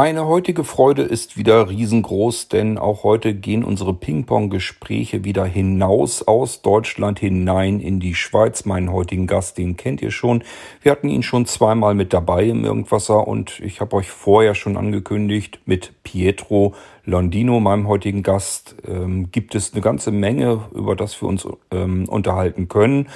Meine heutige Freude ist wieder riesengroß, denn auch heute gehen unsere Ping-Pong-Gespräche wieder hinaus aus Deutschland hinein in die Schweiz. Meinen heutigen Gast, den kennt ihr schon. Wir hatten ihn schon zweimal mit dabei im Irgendwasser und ich habe euch vorher schon angekündigt, mit Pietro Londino, meinem heutigen Gast, ähm, gibt es eine ganze Menge, über das wir uns ähm, unterhalten können.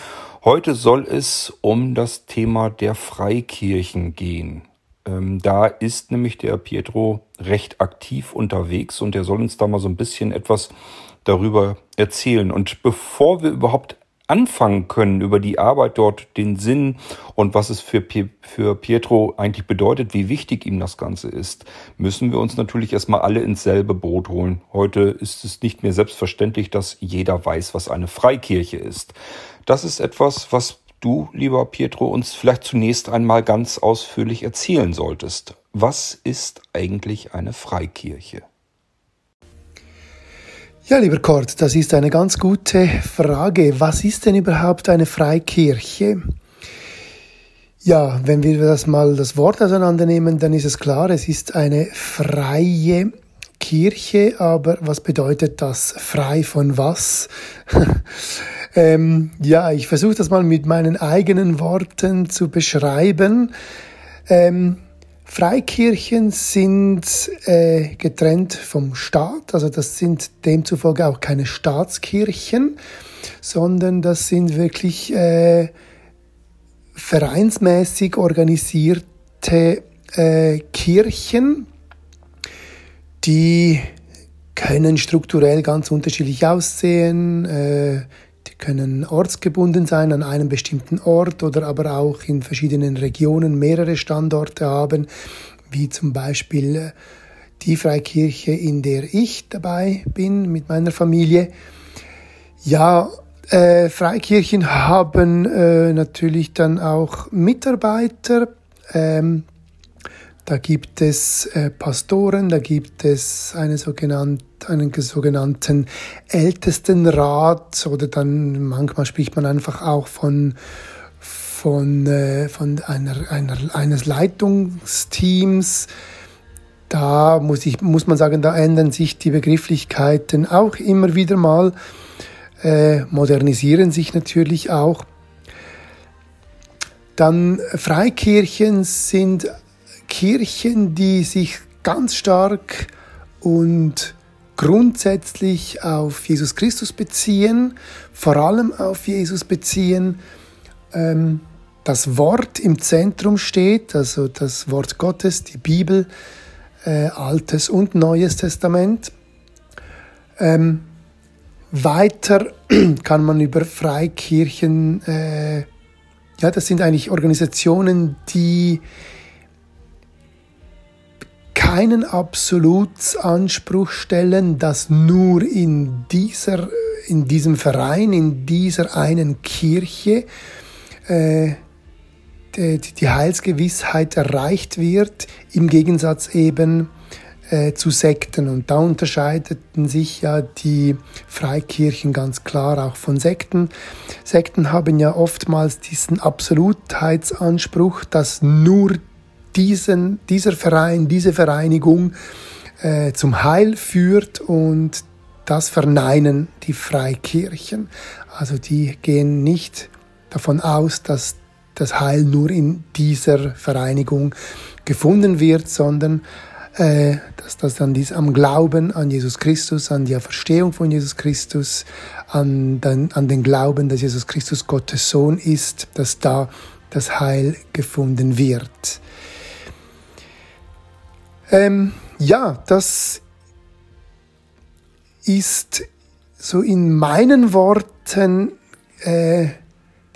Heute soll es um das Thema der Freikirchen gehen. Ähm, da ist nämlich der Pietro recht aktiv unterwegs und er soll uns da mal so ein bisschen etwas darüber erzählen. Und bevor wir überhaupt anfangen können, über die Arbeit dort, den Sinn und was es für, für Pietro eigentlich bedeutet, wie wichtig ihm das Ganze ist, müssen wir uns natürlich erstmal alle ins selbe Boot holen. Heute ist es nicht mehr selbstverständlich, dass jeder weiß, was eine Freikirche ist. Das ist etwas, was du, lieber Pietro, uns vielleicht zunächst einmal ganz ausführlich erzählen solltest. Was ist eigentlich eine Freikirche? Ja, lieber Kurt, das ist eine ganz gute Frage. Was ist denn überhaupt eine Freikirche? Ja, wenn wir das mal das Wort auseinandernehmen, dann ist es klar, es ist eine freie Kirche, aber was bedeutet das? Frei von was? Ähm, ja, ich versuche das mal mit meinen eigenen Worten zu beschreiben. Ähm, Freikirchen sind äh, getrennt vom Staat, also das sind demzufolge auch keine Staatskirchen, sondern das sind wirklich äh, vereinsmäßig organisierte äh, Kirchen, die können strukturell ganz unterschiedlich aussehen. Äh, können ortsgebunden sein an einem bestimmten Ort oder aber auch in verschiedenen Regionen mehrere Standorte haben, wie zum Beispiel äh, die Freikirche, in der ich dabei bin mit meiner Familie. Ja, äh, Freikirchen haben äh, natürlich dann auch Mitarbeiter. Ähm, da gibt es äh, Pastoren, da gibt es eine sogenannte einen sogenannten Ältestenrat oder dann manchmal spricht man einfach auch von von, äh, von einer, einer, eines Leitungsteams. Da muss, ich, muss man sagen, da ändern sich die Begrifflichkeiten auch immer wieder mal, äh, modernisieren sich natürlich auch. Dann Freikirchen sind Kirchen, die sich ganz stark und grundsätzlich auf Jesus Christus beziehen, vor allem auf Jesus beziehen, ähm, das Wort im Zentrum steht, also das Wort Gottes, die Bibel, äh, Altes und Neues Testament. Ähm, weiter kann man über Freikirchen, äh, ja, das sind eigentlich Organisationen, die keinen Absolutsanspruch stellen, dass nur in, dieser, in diesem Verein, in dieser einen Kirche äh, die, die Heilsgewissheit erreicht wird, im Gegensatz eben äh, zu Sekten. Und da unterscheideten sich ja die Freikirchen ganz klar auch von Sekten. Sekten haben ja oftmals diesen Absolutheitsanspruch, dass nur diesen, dieser Verein, diese Vereinigung äh, zum Heil führt und das verneinen die Freikirchen. Also die gehen nicht davon aus, dass das Heil nur in dieser Vereinigung gefunden wird, sondern äh, dass das dann dies am Glauben an Jesus Christus, an die Verstehung von Jesus Christus, an den, an den Glauben, dass Jesus Christus Gottes Sohn ist, dass da das Heil gefunden wird. Ähm, ja, das ist so in meinen Worten äh,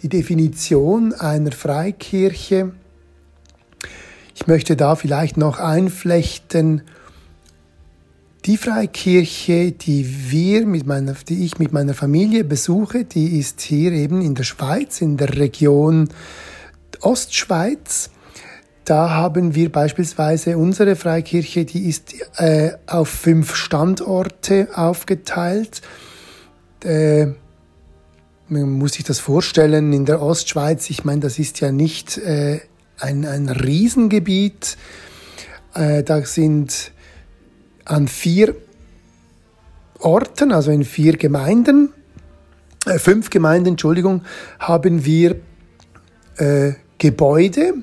die Definition einer Freikirche. Ich möchte da vielleicht noch einflechten, die Freikirche, die wir mit meiner, die ich mit meiner Familie besuche, die ist hier eben in der Schweiz, in der Region Ostschweiz. Da haben wir beispielsweise unsere Freikirche, die ist äh, auf fünf Standorte aufgeteilt. Äh, man muss sich das vorstellen, in der Ostschweiz, ich meine, das ist ja nicht äh, ein, ein Riesengebiet, Äh, da sind an vier Orten, also in vier Gemeinden, äh, fünf Gemeinden, Entschuldigung, haben wir äh, Gebäude,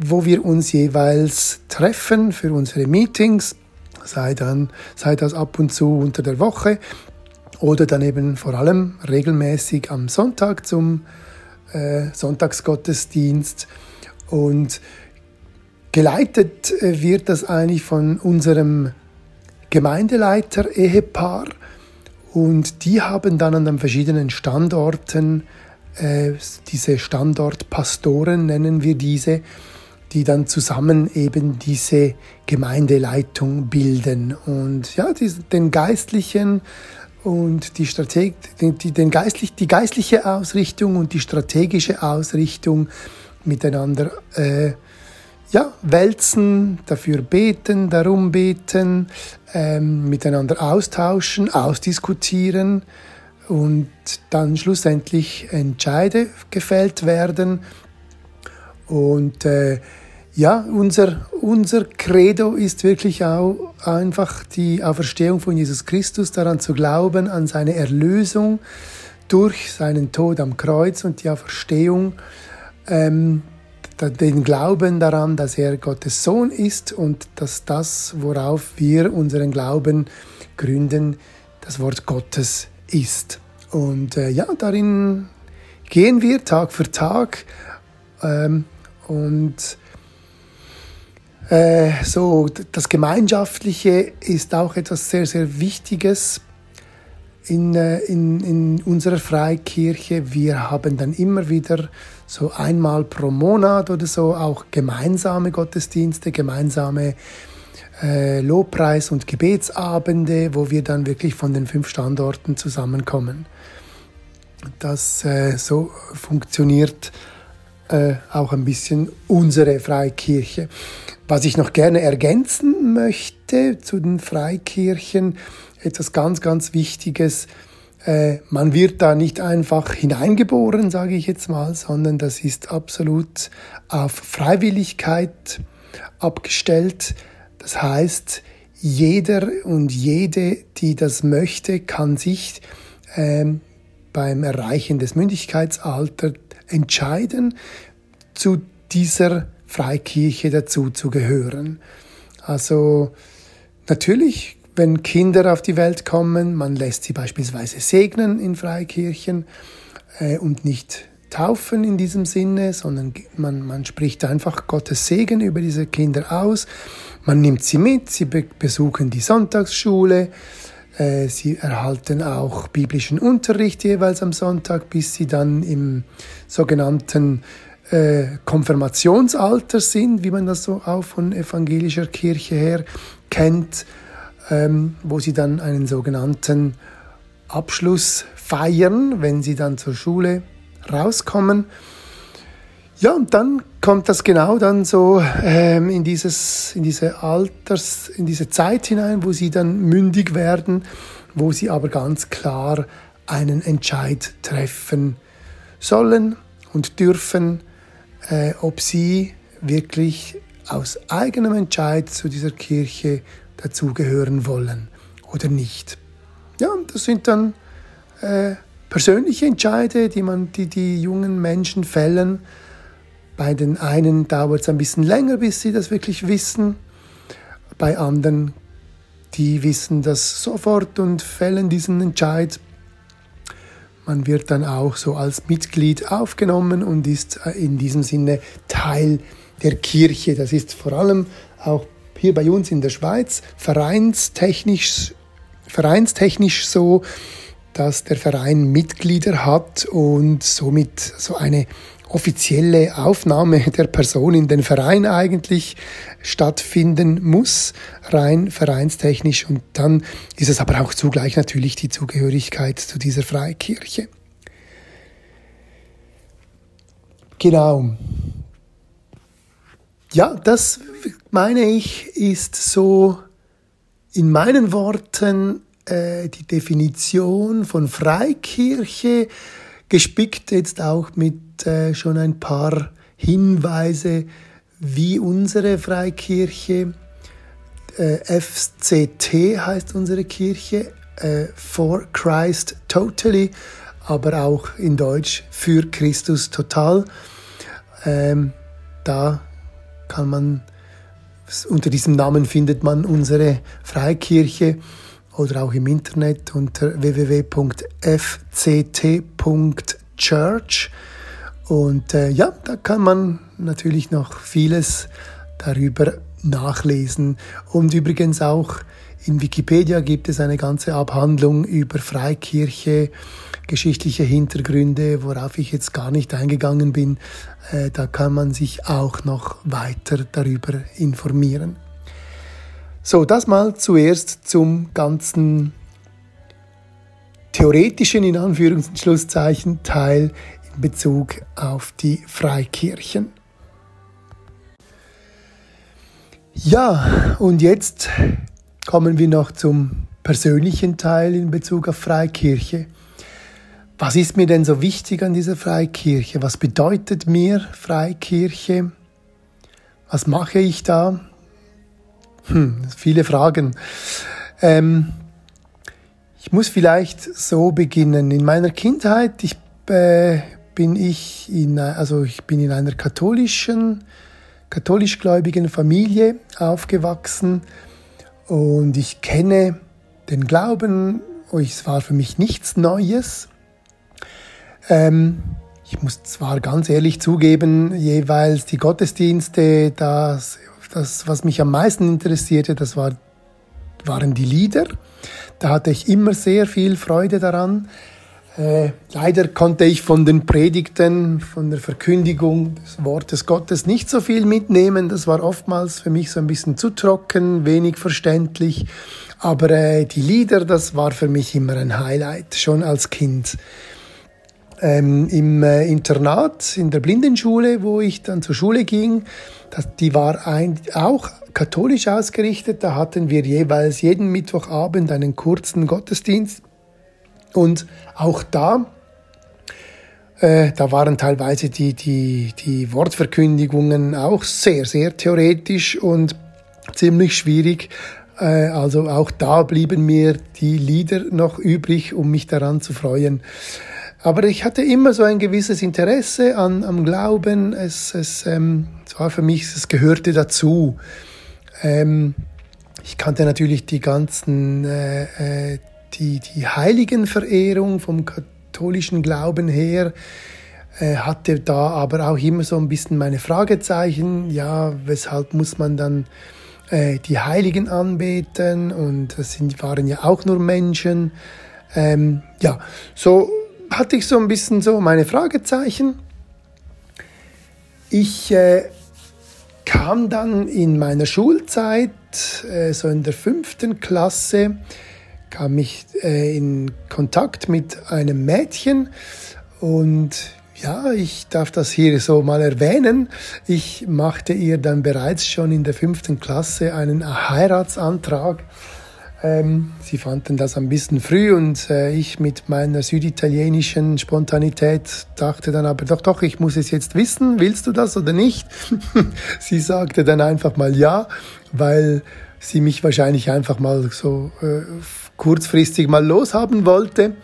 wo wir uns jeweils treffen für unsere Meetings, sei, dann, sei das ab und zu unter der Woche oder dann eben vor allem regelmäßig am Sonntag zum äh, Sonntagsgottesdienst. Und geleitet äh, wird das eigentlich von unserem Gemeindeleiter-Ehepaar. Und die haben dann an den verschiedenen Standorten, äh, diese Standortpastoren nennen wir diese, die dann zusammen eben diese Gemeindeleitung bilden. Und ja, die, den geistlichen und die, Strateg die, den geistlich, die geistliche Ausrichtung und die strategische Ausrichtung miteinander äh, ja, wälzen, dafür beten, darum beten, ähm, miteinander austauschen, ausdiskutieren und dann schlussendlich Entscheide gefällt werden. Und äh, ja, unser, unser Credo ist wirklich auch einfach die Auferstehung von Jesus Christus, daran zu glauben, an seine Erlösung durch seinen Tod am Kreuz und die Auferstehung. Ähm, den Glauben daran, dass er Gottes Sohn ist und dass das, worauf wir unseren Glauben gründen, das Wort Gottes ist. Und äh, ja, darin gehen wir Tag für Tag ähm, und äh, so das Gemeinschaftliche ist auch etwas sehr, sehr Wichtiges in, äh, in, in unserer Freikirche. Wir haben dann immer wieder so einmal pro Monat oder so auch gemeinsame Gottesdienste, gemeinsame äh, Lobpreis- und Gebetsabende, wo wir dann wirklich von den fünf Standorten zusammenkommen. Das äh, so funktioniert äh, auch ein bisschen unsere Freikirche. Was ich noch gerne ergänzen möchte zu den Freikirchen, etwas ganz, ganz Wichtiges. Äh, man wird da nicht einfach hineingeboren, sage ich jetzt mal, sondern das ist absolut auf Freiwilligkeit abgestellt. Das heißt, jeder und jede, die das möchte, kann sich ähm, beim Erreichen des Mündigkeitsalters entscheiden, zu dieser Freikirche dazu zu gehören. Also natürlich wenn Kinder auf die Welt kommen, man lässt sie beispielsweise segnen in Freikirchen äh, und nicht taufen in diesem Sinne, sondern man, man spricht einfach Gottes Segen über diese Kinder aus. Man nimmt sie mit, sie be besuchen die Sonntagsschule, sie erhalten auch biblischen Unterricht jeweils am Sonntag, bis sie dann im sogenannten äh, Konfirmationsalter sind, wie man das so auch von evangelischer Kirche her kennt ähm, wo sie dann einen sogenannten Abschluss feiern, wenn sie dann zur Schule rauskommen. Ja, und dann kommt das genau dann so ähm, in, dieses, in diese Alters, in diese Zeit hinein, wo sie dann mündig werden, wo sie aber ganz klar einen Entscheid treffen sollen und dürfen, äh, ob sie wirklich aus eigenem Entscheid zu dieser Kirche dazugehören wollen oder nicht. Ja, das sind dann äh, persönliche Entscheide, die man, die die jungen Menschen fällen. Bei den einen dauert es ein bisschen länger, bis sie das wirklich wissen. Bei anderen, die wissen das sofort und fällen diesen Entscheid. Man wird dann auch so als Mitglied aufgenommen und ist äh, in diesem Sinne Teil der Kirche. Das ist vor allem auch hier bei uns in der Schweiz vereinstechnisch, vereinstechnisch so, dass der Verein Mitglieder hat und somit so eine offizielle Aufnahme der Person in den Verein eigentlich stattfinden muss, rein vereinstechnisch. Und dann ist es aber auch zugleich natürlich die Zugehörigkeit zu dieser Freikirche. Genau. Ja, das meine ich, ist so in meinen Worten äh, die Definition von Freikirche, gespickt jetzt auch mit äh, schon ein paar Hinweise, wie unsere Freikirche äh, FCT heißt unsere Kirche, äh, For Christ Totally, aber auch in Deutsch für Christus total. Ähm, da kann man, unter diesem Namen findet man unsere Freikirche oder auch im Internet unter www.fct.church. Und äh, ja, da kann man natürlich noch vieles darüber nachlesen. Und übrigens auch in Wikipedia gibt es eine ganze Abhandlung über Freikirche, geschichtliche Hintergründe, worauf ich jetzt gar nicht eingegangen bin. Äh, da kann man sich auch noch weiter darüber informieren. So, das mal zuerst zum ganzen theoretischen, in Anführungs- und Schlusszeichen, Teil Bezug auf die Freikirchen. Ja, und jetzt kommen wir noch zum persönlichen Teil in Bezug auf Freikirche. Was ist mir denn so wichtig an dieser Freikirche? Was bedeutet mir Freikirche? Was mache ich da? Hm, viele Fragen. Ähm, ich muss vielleicht so beginnen. In meiner Kindheit, ich, äh, bin ich in, also ich bin in einer katholischen katholischgläubigen Familie aufgewachsen und ich kenne den Glauben, es war für mich nichts Neues. Ähm, ich muss zwar ganz ehrlich zugeben, jeweils die Gottesdienste, das, das was mich am meisten interessierte, das war, waren die Lieder. Da hatte ich immer sehr viel Freude daran. Äh, leider konnte ich von den Predigten, von der Verkündigung des Wortes Gottes nicht so viel mitnehmen. Das war oftmals für mich so ein bisschen zu trocken, wenig verständlich. Aber äh, die Lieder, das war für mich immer ein Highlight, schon als Kind. Ähm, Im äh, Internat, in der Blindenschule, wo ich dann zur Schule ging, das, die war ein, auch katholisch ausgerichtet. Da hatten wir jeweils jeden Mittwochabend einen kurzen Gottesdienst und auch da, äh, da waren teilweise die, die, die Wortverkündigungen auch sehr, sehr theoretisch und ziemlich schwierig. Äh, also auch da blieben mir die Lieder noch übrig, um mich daran zu freuen. Aber ich hatte immer so ein gewisses Interesse an, am Glauben. Es, es, ähm, es war für mich, es gehörte dazu. Ähm, ich kannte natürlich die ganzen äh, äh, die, die Heiligenverehrung vom katholischen Glauben her äh, hatte da aber auch immer so ein bisschen meine Fragezeichen. Ja, weshalb muss man dann äh, die Heiligen anbeten? Und das sind, waren ja auch nur Menschen. Ähm, ja, so hatte ich so ein bisschen so meine Fragezeichen. Ich äh, kam dann in meiner Schulzeit, äh, so in der fünften Klasse, kam ich äh, in Kontakt mit einem Mädchen und ja, ich darf das hier so mal erwähnen. Ich machte ihr dann bereits schon in der fünften Klasse einen Heiratsantrag. Ähm, sie fanden das ein bisschen früh und äh, ich mit meiner süditalienischen Spontanität dachte dann aber doch, doch, ich muss es jetzt wissen, willst du das oder nicht? sie sagte dann einfach mal ja, weil sie mich wahrscheinlich einfach mal so äh, kurzfristig mal loshaben wollte.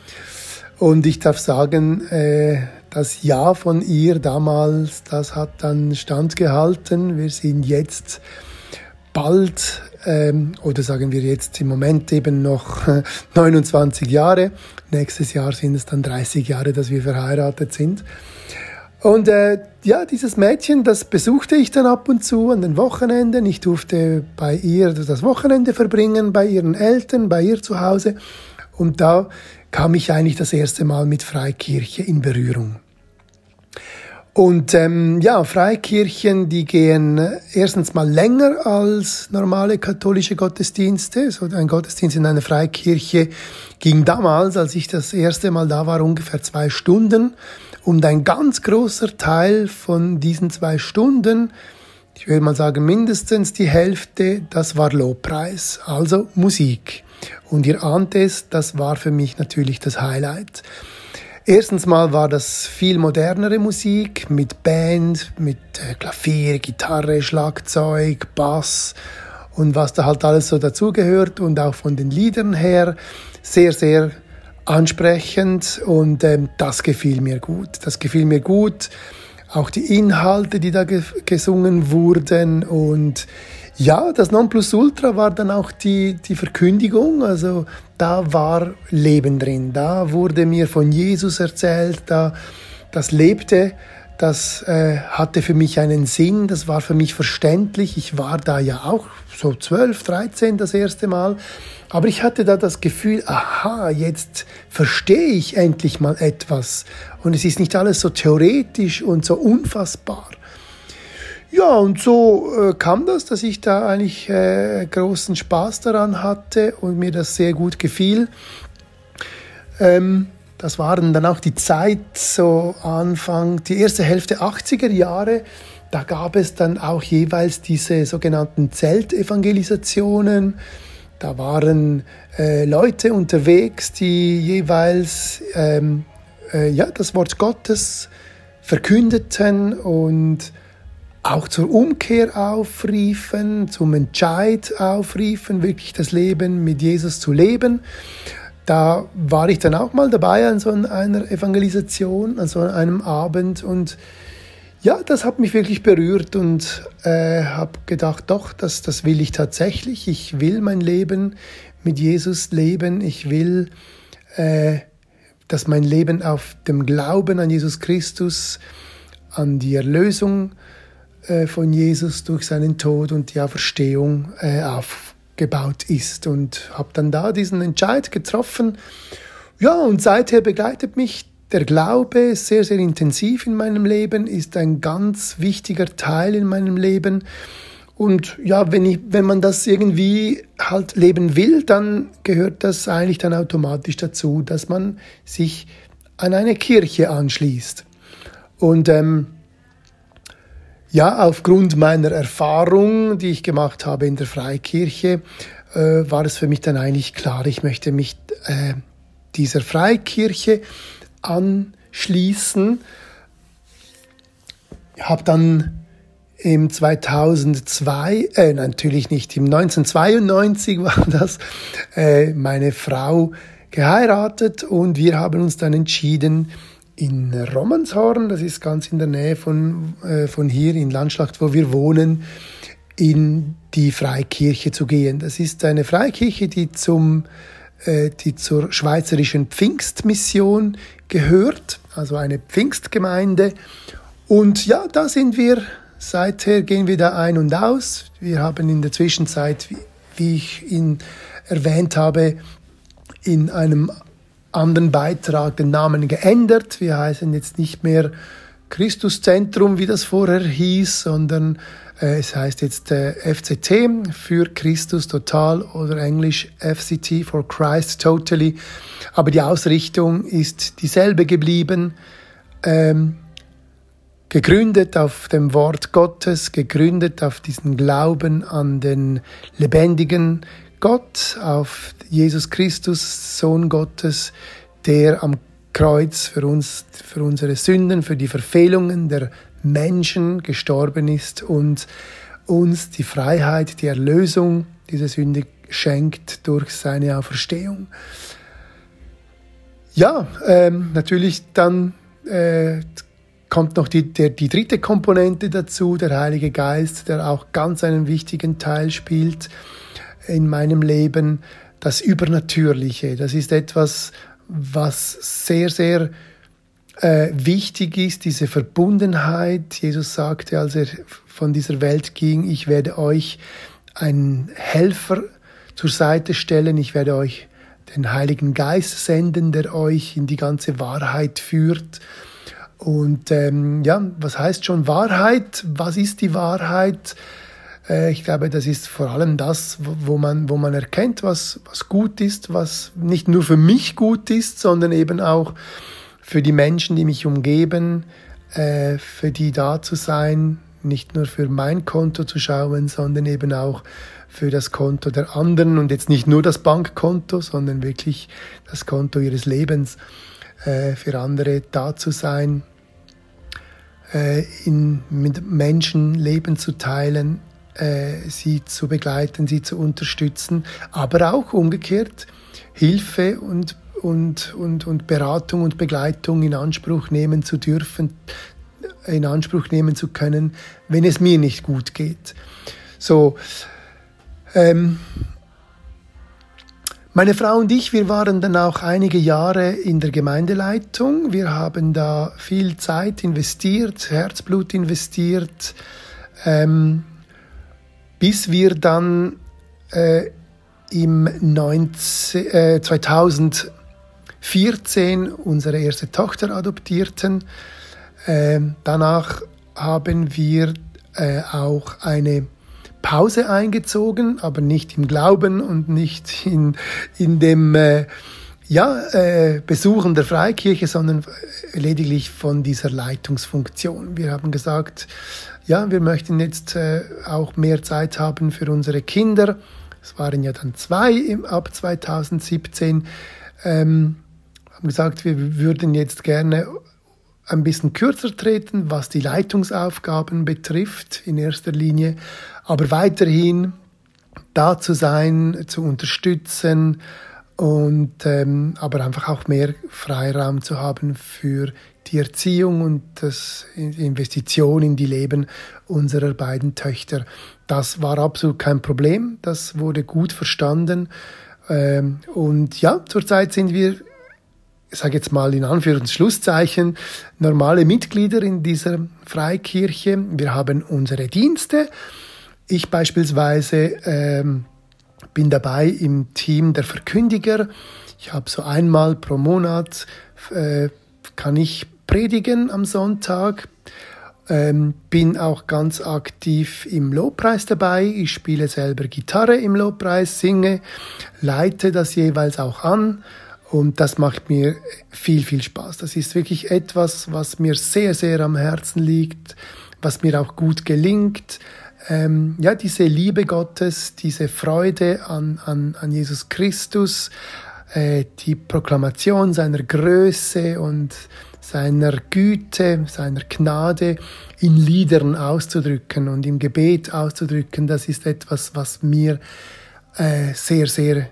Und ich darf sagen, äh, das Ja von ihr damals, das hat dann standgehalten. Wir sind jetzt bald, ähm, oder sagen wir jetzt im Moment eben noch 29 Jahre. Nächstes Jahr sind es dann 30 Jahre, dass wir verheiratet sind. Und äh, ja, dieses Mädchen, das besuchte ich dann ab und zu an den Wochenenden. Ich durfte bei ihr das Wochenende verbringen, bei ihren Eltern, bei ihr zu Hause. Und da kam ich eigentlich das erste Mal mit Freikirche in Berührung. Und ähm, ja, Freikirchen, die gehen erstens mal länger als normale katholische Gottesdienste. So ein Gottesdienst in einer Freikirche ging damals, als ich das erste Mal da war, ungefähr zwei Stunden. Und ein ganz großer Teil von diesen zwei Stunden, ich würde mal sagen mindestens die Hälfte, das war Lobpreis, also Musik. Und ihr ahnt es, das war für mich natürlich das Highlight. Erstens mal war das viel modernere Musik mit Band, mit äh, Klavier, Gitarre, Schlagzeug, Bass und was da halt alles so dazugehört und auch von den Liedern her sehr, sehr ansprechend und ähm, das gefiel mir gut. Das gefiel mir gut. Auch die Inhalte, die da ge gesungen wurden und ja, das Nonplusultra war dann auch die, die Verkündigung. Also da war Leben drin. Da wurde mir von Jesus erzählt. Da, das lebte. Das äh, hatte für mich einen Sinn. Das war für mich verständlich. Ich war da ja auch so 12, 13 das erste Mal. Aber ich hatte da das Gefühl, aha, jetzt verstehe ich endlich mal etwas. Und es ist nicht alles so theoretisch und so unfassbar. Ja, und so äh, kam das, dass ich da eigentlich äh, großen Spaß daran hatte und mir das sehr gut gefiel. Ähm, das waren dann auch die Zeit, so Anfang, die erste Hälfte 80er Jahre. Da gab es dann auch jeweils diese sogenannten Zeltevangelisationen. Da waren äh, Leute unterwegs, die jeweils ähm, äh, ja, das Wort Gottes verkündeten und auch zur Umkehr aufriefen, zum Entscheid aufriefen, wirklich das Leben mit Jesus zu leben. Da war ich dann auch mal dabei an so einer Evangelisation, an so einem Abend und ja, das hat mich wirklich berührt und äh, habe gedacht, doch, das, das will ich tatsächlich. Ich will mein Leben mit Jesus leben. Ich will, äh, dass mein Leben auf dem Glauben an Jesus Christus, an die Erlösung äh, von Jesus durch seinen Tod und die Auferstehung äh, aufgebaut ist. Und habe dann da diesen Entscheid getroffen. Ja, und seither begleitet mich der Glaube sehr, sehr intensiv in meinem Leben, ist ein ganz wichtiger Teil in meinem Leben. Und ja, wenn, ich, wenn man das irgendwie halt leben will, dann gehört das eigentlich dann automatisch dazu, dass man sich an eine Kirche anschließt. Und ähm, ja, aufgrund meiner Erfahrung, die ich gemacht habe in der Freikirche, äh, war es für mich dann eigentlich klar, ich möchte mich äh, dieser Freikirche anschließen. Habe dann im 2002, äh, natürlich nicht, im 1992 war das, äh, meine Frau geheiratet und wir haben uns dann entschieden, in Romanshorn, das ist ganz in der Nähe von, äh, von hier in Landschlacht, wo wir wohnen, in die Freikirche zu gehen. Das ist eine Freikirche, die, zum, die zur Schweizerischen Pfingstmission gehört, also eine Pfingstgemeinde. Und ja, da sind wir, seither gehen wir da ein und aus. Wir haben in der Zwischenzeit, wie, wie ich ihn erwähnt habe, in einem anderen Beitrag den Namen geändert. Wir heißen jetzt nicht mehr Christuszentrum, wie das vorher hieß, sondern äh, es heißt jetzt äh, FCT für Christus Total oder Englisch FCT for Christ Totally. Aber die Ausrichtung ist dieselbe geblieben. Ähm, gegründet auf dem Wort Gottes, gegründet auf diesen Glauben an den lebendigen Gott, auf Jesus Christus, Sohn Gottes, der am Kreuz für uns, für unsere Sünden, für die Verfehlungen der Menschen gestorben ist und uns die Freiheit, die Erlösung dieser Sünde schenkt durch seine Auferstehung. Ja, ähm, natürlich dann äh, kommt noch die, der, die dritte Komponente dazu, der Heilige Geist, der auch ganz einen wichtigen Teil spielt in meinem Leben das Übernatürliche. Das ist etwas, was sehr, sehr äh, wichtig ist, diese Verbundenheit. Jesus sagte, als er von dieser Welt ging, ich werde euch einen Helfer zur Seite stellen, ich werde euch den Heiligen Geist senden, der euch in die ganze Wahrheit führt. Und ähm, ja, was heißt schon Wahrheit? Was ist die Wahrheit? Äh, ich glaube, das ist vor allem das, wo man, wo man erkennt, was, was gut ist, was nicht nur für mich gut ist, sondern eben auch für die Menschen, die mich umgeben, äh, für die da zu sein, nicht nur für mein Konto zu schauen, sondern eben auch für das Konto der anderen. Und jetzt nicht nur das Bankkonto, sondern wirklich das Konto ihres Lebens, äh, für andere da zu sein, in, mit Menschen Leben zu teilen, äh, sie zu begleiten, sie zu unterstützen, aber auch umgekehrt Hilfe und, und, und, und Beratung und Begleitung in Anspruch nehmen zu dürfen, in Anspruch nehmen zu können, wenn es mir nicht gut geht. So, ähm, meine Frau und ich, wir waren dann auch einige Jahre in der Gemeindeleitung. Wir haben da viel Zeit investiert, Herzblut investiert, ähm, bis wir dann äh, im 19, äh, 2014 unsere erste Tochter adoptierten. Äh, danach haben wir äh, auch eine Pause eingezogen, aber nicht im Glauben und nicht in, in dem äh, ja, äh, Besuchen der Freikirche, sondern lediglich von dieser Leitungsfunktion. Wir haben gesagt, ja, wir möchten jetzt äh, auch mehr Zeit haben für unsere Kinder. Es waren ja dann zwei im, ab 2017. Ähm, haben gesagt, wir würden jetzt gerne ein bisschen kürzer treten, was die Leitungsaufgaben betrifft in erster Linie, aber weiterhin da zu sein, zu unterstützen und ähm, aber einfach auch mehr Freiraum zu haben für die Erziehung und das Investition in die Leben unserer beiden Töchter. Das war absolut kein Problem, das wurde gut verstanden. Ähm, und ja, zurzeit sind wir ich sage jetzt mal in Anführungs- und Schlusszeichen, normale Mitglieder in dieser Freikirche. Wir haben unsere Dienste. Ich beispielsweise ähm, bin dabei im Team der Verkündiger. Ich habe so einmal pro Monat äh, kann ich predigen am Sonntag. Ähm, bin auch ganz aktiv im Lobpreis dabei. Ich spiele selber Gitarre im Lobpreis, singe, leite das jeweils auch an. Und das macht mir viel, viel Spaß. Das ist wirklich etwas, was mir sehr, sehr am Herzen liegt, was mir auch gut gelingt. Ähm, ja, diese Liebe Gottes, diese Freude an, an, an Jesus Christus, äh, die Proklamation seiner Größe und seiner Güte, seiner Gnade in Liedern auszudrücken und im Gebet auszudrücken, das ist etwas, was mir äh, sehr, sehr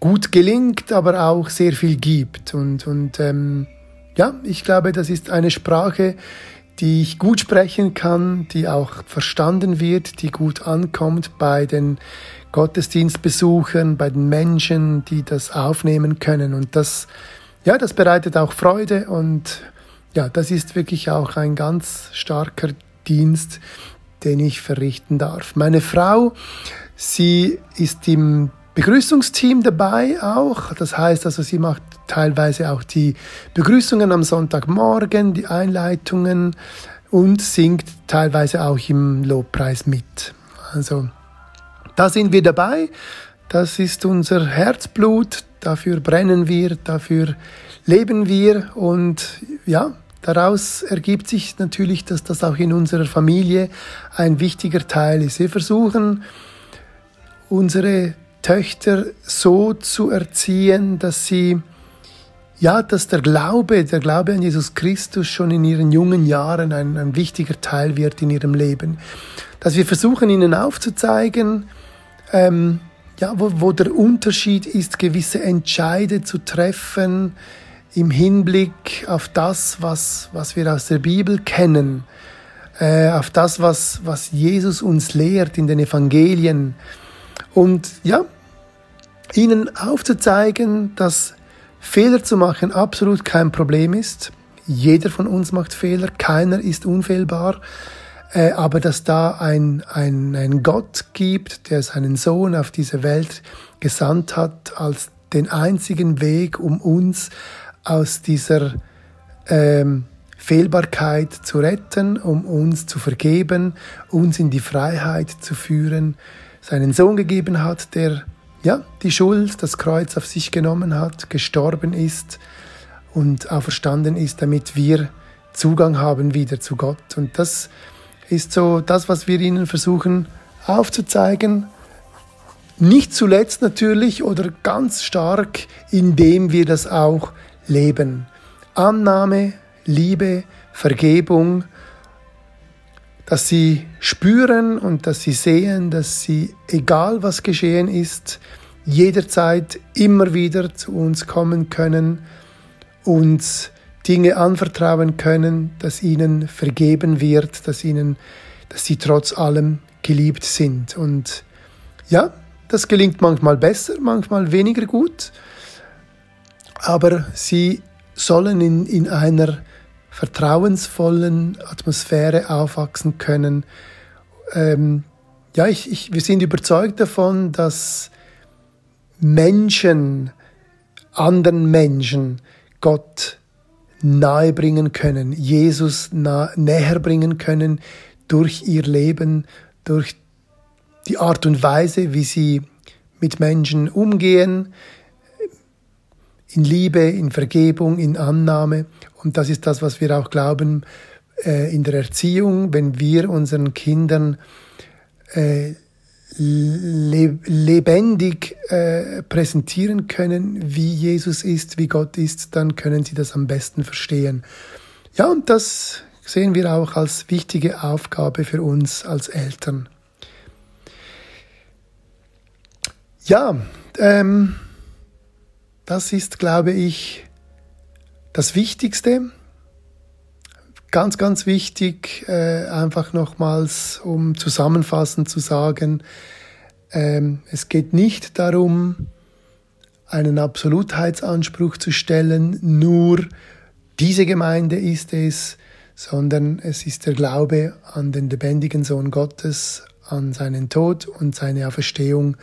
gut gelingt, aber auch sehr viel gibt. Und, und ähm, ja, ich glaube, das ist eine Sprache, die ich gut sprechen kann, die auch verstanden wird, die gut ankommt bei den Gottesdienstbesuchern, bei den Menschen, die das aufnehmen können. Und das, ja, das bereitet auch Freude und ja, das ist wirklich auch ein ganz starker Dienst, den ich verrichten darf. Meine Frau, sie ist im Begrüßungsteam dabei auch. Das heißt also, sie macht teilweise auch die Begrüßungen am Sonntagmorgen, die Einleitungen und singt teilweise auch im Lobpreis mit. Also da sind wir dabei. Das ist unser Herzblut. Dafür brennen wir, dafür leben wir und ja, Daraus ergibt sich natürlich, dass das auch in unserer Familie ein wichtiger Teil ist. Wir versuchen, unsere Töchter so zu erziehen, dass sie, ja, dass der Glaube, der Glaube an Jesus Christus schon in ihren jungen Jahren ein, ein wichtiger Teil wird in ihrem Leben. Dass wir versuchen, ihnen aufzuzeigen, ähm, ja, wo, wo der Unterschied ist, gewisse Entscheide zu treffen im Hinblick auf das, was, was wir aus der Bibel kennen, äh, auf das, was, was Jesus uns lehrt in den Evangelien. Und ja, ihnen aufzuzeigen, dass Fehler zu machen absolut kein Problem ist. Jeder von uns macht Fehler, keiner ist unfehlbar. Äh, aber dass da ein, ein, ein Gott gibt, der seinen Sohn auf diese Welt gesandt hat, als den einzigen Weg, um uns aus dieser ähm, Fehlbarkeit zu retten, um uns zu vergeben, uns in die Freiheit zu führen, seinen Sohn gegeben hat, der ja, die Schuld, das Kreuz auf sich genommen hat, gestorben ist und auferstanden ist, damit wir Zugang haben wieder zu Gott. Und das ist so das, was wir ihnen versuchen aufzuzeigen. Nicht zuletzt natürlich oder ganz stark, indem wir das auch leben. Annahme, Liebe, Vergebung, dass sie spüren und dass sie sehen, dass sie, egal was geschehen ist, jederzeit immer wieder zu uns kommen können, uns Dinge anvertrauen können, dass ihnen vergeben wird, dass ihnen, dass sie trotz allem geliebt sind. Und ja, das gelingt manchmal besser, manchmal weniger gut, aber sie sollen in, in einer vertrauensvollen Atmosphäre aufwachsen können. Ähm, ja, ich, ich, wir sind überzeugt davon, dass Menschen, anderen Menschen, Gott nahe bringen können, Jesus nah, näher bringen können durch ihr Leben, durch die Art und Weise, wie sie mit Menschen umgehen, in Liebe, in Vergebung, in Annahme. Und das ist das, was wir auch glauben äh, in der Erziehung, wenn wir unseren Kindern äh, le lebendig äh, präsentieren können, wie Jesus ist, wie Gott ist, dann können sie das am besten verstehen. Ja, und das sehen wir auch als wichtige Aufgabe für uns als Eltern. Ja, ähm, das ist, glaube ich, das Wichtigste. Ganz, ganz wichtig, äh, einfach nochmals, um zusammenfassend zu sagen, ähm, es geht nicht darum, einen Absolutheitsanspruch zu stellen, nur diese Gemeinde ist es, sondern es ist der Glaube an den lebendigen Sohn Gottes, an seinen Tod und seine Auferstehung,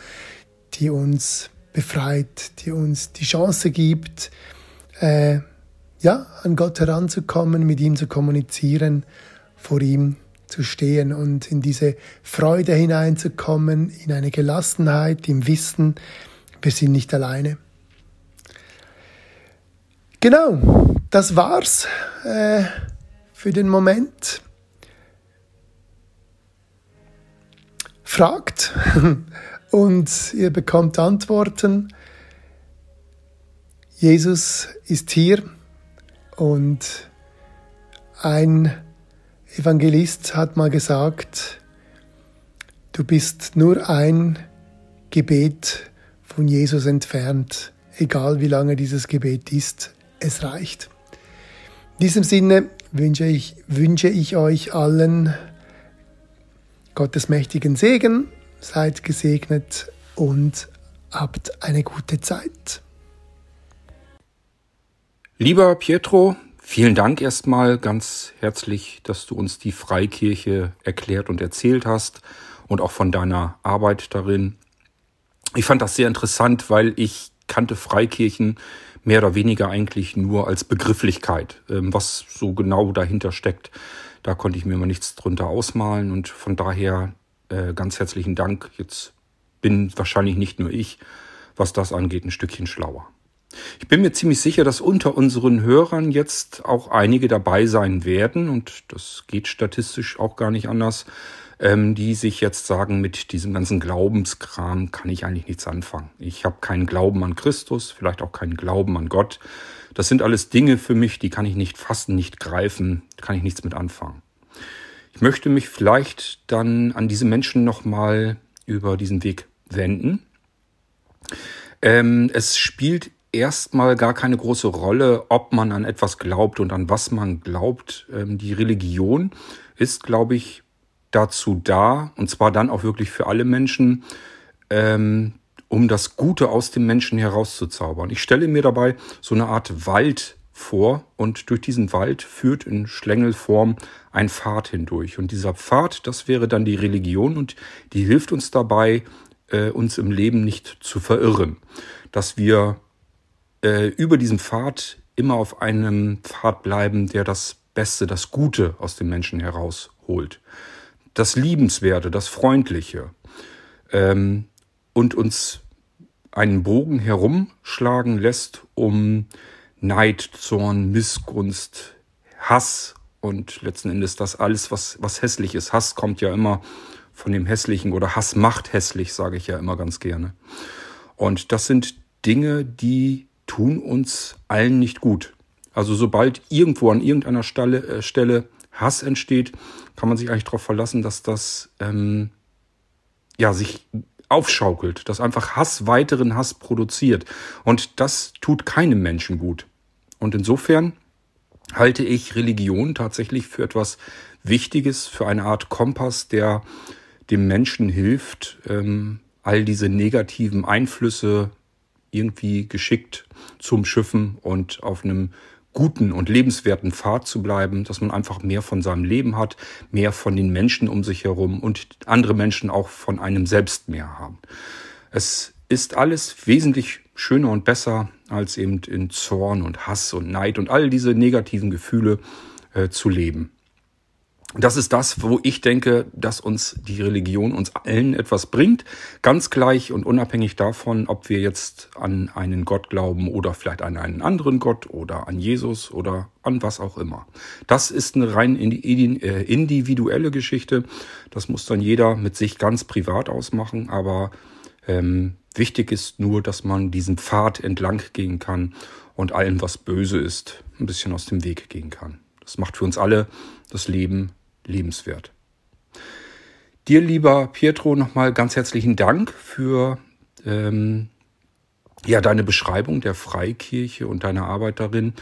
die uns befreit, die uns die Chance gibt, äh, ja, an Gott heranzukommen, mit ihm zu kommunizieren, vor ihm zu stehen und in diese Freude hineinzukommen, in eine Gelassenheit, im Wissen, wir sind nicht alleine. Genau, das war's äh, für den Moment. Fragt und ihr bekommt Antworten. Jesus ist hier und ein Evangelist hat mal gesagt, du bist nur ein Gebet von Jesus entfernt, egal wie lange dieses Gebet ist, es reicht. In diesem Sinne wünsche ich, wünsche ich euch allen Gottes mächtigen Segen, seid gesegnet und habt eine gute Zeit. Lieber Pietro, vielen Dank erstmal ganz herzlich, dass du uns die Freikirche erklärt und erzählt hast und auch von deiner Arbeit darin. Ich fand das sehr interessant, weil ich kannte Freikirchen mehr oder weniger eigentlich nur als Begrifflichkeit. Ähm, was so genau dahinter steckt, da konnte ich mir mal nichts drunter ausmalen und von daher äh, ganz herzlichen Dank. Jetzt bin wahrscheinlich nicht nur ich, was das angeht, ein Stückchen schlauer. Ich bin mir ziemlich sicher, dass unter unseren Hörern jetzt auch einige dabei sein werden, und das geht statistisch auch gar nicht anders, ähm, die sich jetzt sagen, mit diesem ganzen Glaubenskram kann ich eigentlich nichts anfangen. Ich habe keinen Glauben an Christus, vielleicht auch keinen Glauben an Gott. Das sind alles Dinge für mich, die kann ich nicht fassen, nicht greifen, kann ich nichts mit anfangen. Ich möchte mich vielleicht dann an diese Menschen nochmal über diesen Weg wenden. Ähm, es spielt erstmal gar keine große Rolle, ob man an etwas glaubt und an was man glaubt. Ähm, die Religion ist, glaube ich, dazu da, und zwar dann auch wirklich für alle Menschen, ähm, um das Gute aus dem Menschen herauszuzaubern. Ich stelle mir dabei so eine Art Wald vor und durch diesen Wald führt in Schlängelform ein Pfad hindurch. Und dieser Pfad, das wäre dann die Religion und die hilft uns dabei, äh, uns im Leben nicht zu verirren. Dass wir äh, über diesem Pfad immer auf einem Pfad bleiben, der das Beste, das Gute aus dem Menschen herausholt. Das Liebenswerte, das Freundliche. Ähm, und uns einen Bogen herumschlagen lässt, um Neid, Zorn, Missgunst, Hass und letzten Endes das alles, was, was hässlich ist. Hass kommt ja immer von dem Hässlichen oder Hass macht hässlich, sage ich ja immer ganz gerne. Und das sind Dinge, die tun uns allen nicht gut. Also sobald irgendwo an irgendeiner Stelle, äh, Stelle Hass entsteht, kann man sich eigentlich darauf verlassen, dass das ähm, ja sich aufschaukelt, dass einfach Hass weiteren Hass produziert. Und das tut keinem Menschen gut. Und insofern halte ich Religion tatsächlich für etwas Wichtiges, für eine Art Kompass, der dem Menschen hilft, ähm, all diese negativen Einflüsse irgendwie geschickt zum Schiffen und auf einem guten und lebenswerten Pfad zu bleiben, dass man einfach mehr von seinem Leben hat, mehr von den Menschen um sich herum und andere Menschen auch von einem selbst mehr haben. Es ist alles wesentlich schöner und besser, als eben in Zorn und Hass und Neid und all diese negativen Gefühle äh, zu leben das ist das, wo ich denke, dass uns die Religion uns allen etwas bringt. Ganz gleich und unabhängig davon, ob wir jetzt an einen Gott glauben oder vielleicht an einen anderen Gott oder an Jesus oder an was auch immer. Das ist eine rein äh, individuelle Geschichte. Das muss dann jeder mit sich ganz privat ausmachen. Aber ähm, wichtig ist nur, dass man diesen Pfad entlang gehen kann und allem, was böse ist, ein bisschen aus dem Weg gehen kann. Das macht für uns alle das Leben lebenswert. Dir, lieber Pietro, nochmal ganz herzlichen Dank für ähm, ja, deine Beschreibung der Freikirche und deine Arbeit darin.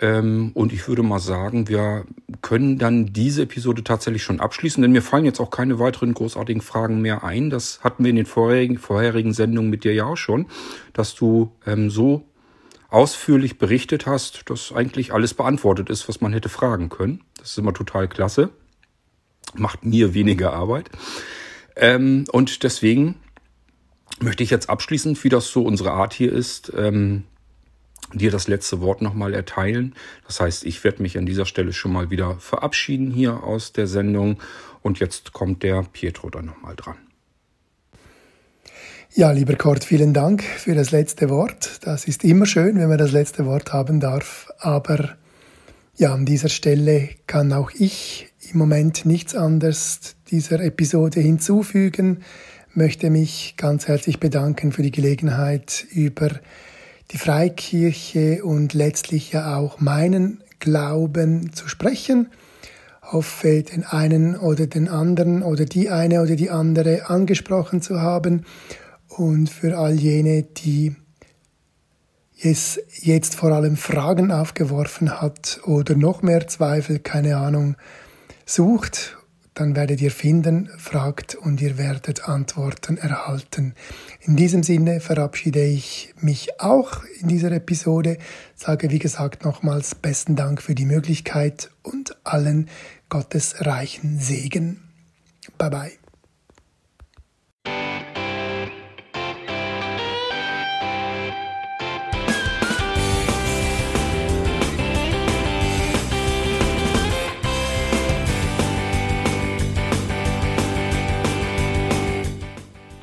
Ähm, und ich würde mal sagen, wir können dann diese Episode tatsächlich schon abschließen, denn mir fallen jetzt auch keine weiteren großartigen Fragen mehr ein. Das hatten wir in den vorherigen, vorherigen Sendungen mit dir ja auch schon, dass du ähm, so ausführlich berichtet hast, dass eigentlich alles beantwortet ist, was man hätte fragen können. Das ist immer total klasse macht mir weniger Arbeit. Ähm, und deswegen möchte ich jetzt abschließend, wie das so unsere Art hier ist, ähm, dir das letzte Wort nochmal erteilen. Das heißt, ich werde mich an dieser Stelle schon mal wieder verabschieden hier aus der Sendung und jetzt kommt der Pietro dann nochmal dran. Ja, lieber Kurt, vielen Dank für das letzte Wort. Das ist immer schön, wenn man das letzte Wort haben darf. Aber ja, an dieser Stelle kann auch ich im Moment nichts anderes dieser Episode hinzufügen, möchte mich ganz herzlich bedanken für die Gelegenheit, über die Freikirche und letztlich ja auch meinen Glauben zu sprechen. Hoffe, den einen oder den anderen oder die eine oder die andere angesprochen zu haben und für all jene, die es jetzt vor allem Fragen aufgeworfen hat oder noch mehr Zweifel, keine Ahnung, Sucht, dann werdet ihr finden, fragt und ihr werdet Antworten erhalten. In diesem Sinne verabschiede ich mich auch in dieser Episode, sage wie gesagt nochmals besten Dank für die Möglichkeit und allen Gottes reichen Segen. Bye bye.